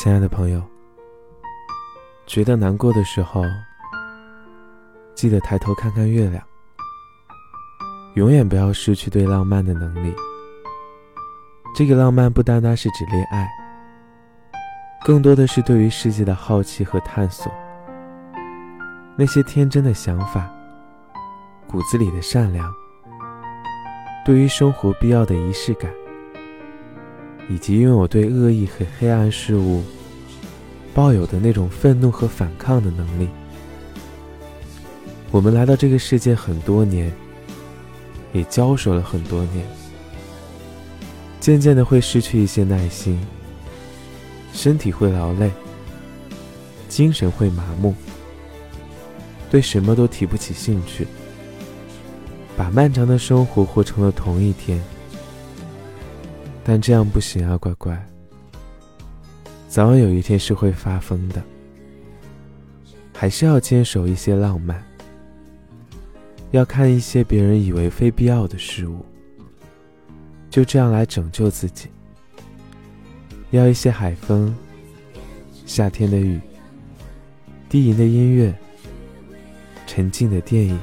亲爱的朋友，觉得难过的时候，记得抬头看看月亮。永远不要失去对浪漫的能力。这个浪漫不单单是指恋爱，更多的是对于世界的好奇和探索。那些天真的想法，骨子里的善良，对于生活必要的仪式感。以及拥有对恶意和黑暗事物抱有的那种愤怒和反抗的能力。我们来到这个世界很多年，也交手了很多年，渐渐的会失去一些耐心，身体会劳累，精神会麻木，对什么都提不起兴趣，把漫长的生活活成了同一天。但这样不行啊，乖乖。早晚有一天是会发疯的，还是要坚守一些浪漫，要看一些别人以为非必要的事物，就这样来拯救自己。要一些海风，夏天的雨，低吟的音乐，沉静的电影，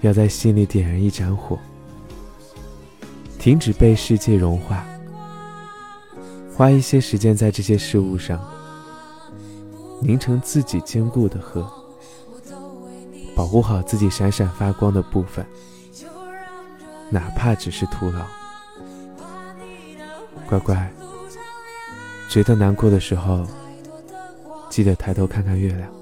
要在心里点燃一盏火。停止被世界融化，花一些时间在这些事物上，凝成自己坚固的核，保护好自己闪闪发光的部分，哪怕只是徒劳。乖乖，觉得难过的时候，记得抬头看看月亮。